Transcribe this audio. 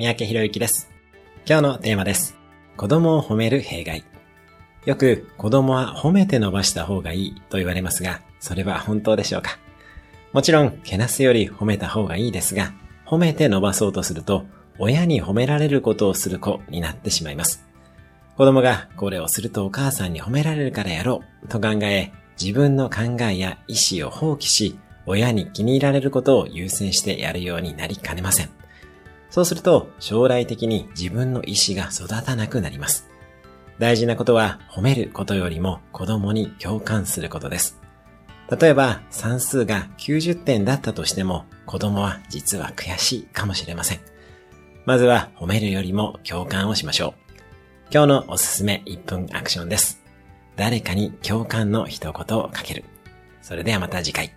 三宅博之です。今日のテーマです。子供を褒める弊害。よく子供は褒めて伸ばした方がいいと言われますが、それは本当でしょうか？もちろん、けなすより褒めた方がいいですが、褒めて伸ばそうとすると、親に褒められることをする子になってしまいます。子供がこれをするとお母さんに褒められるからやろうと考え、自分の考えや意思を放棄し、親に気に入られることを優先してやるようになりかねません。そうすると将来的に自分の意思が育たなくなります。大事なことは褒めることよりも子供に共感することです。例えば算数が90点だったとしても子供は実は悔しいかもしれません。まずは褒めるよりも共感をしましょう。今日のおすすめ1分アクションです。誰かに共感の一言をかける。それではまた次回。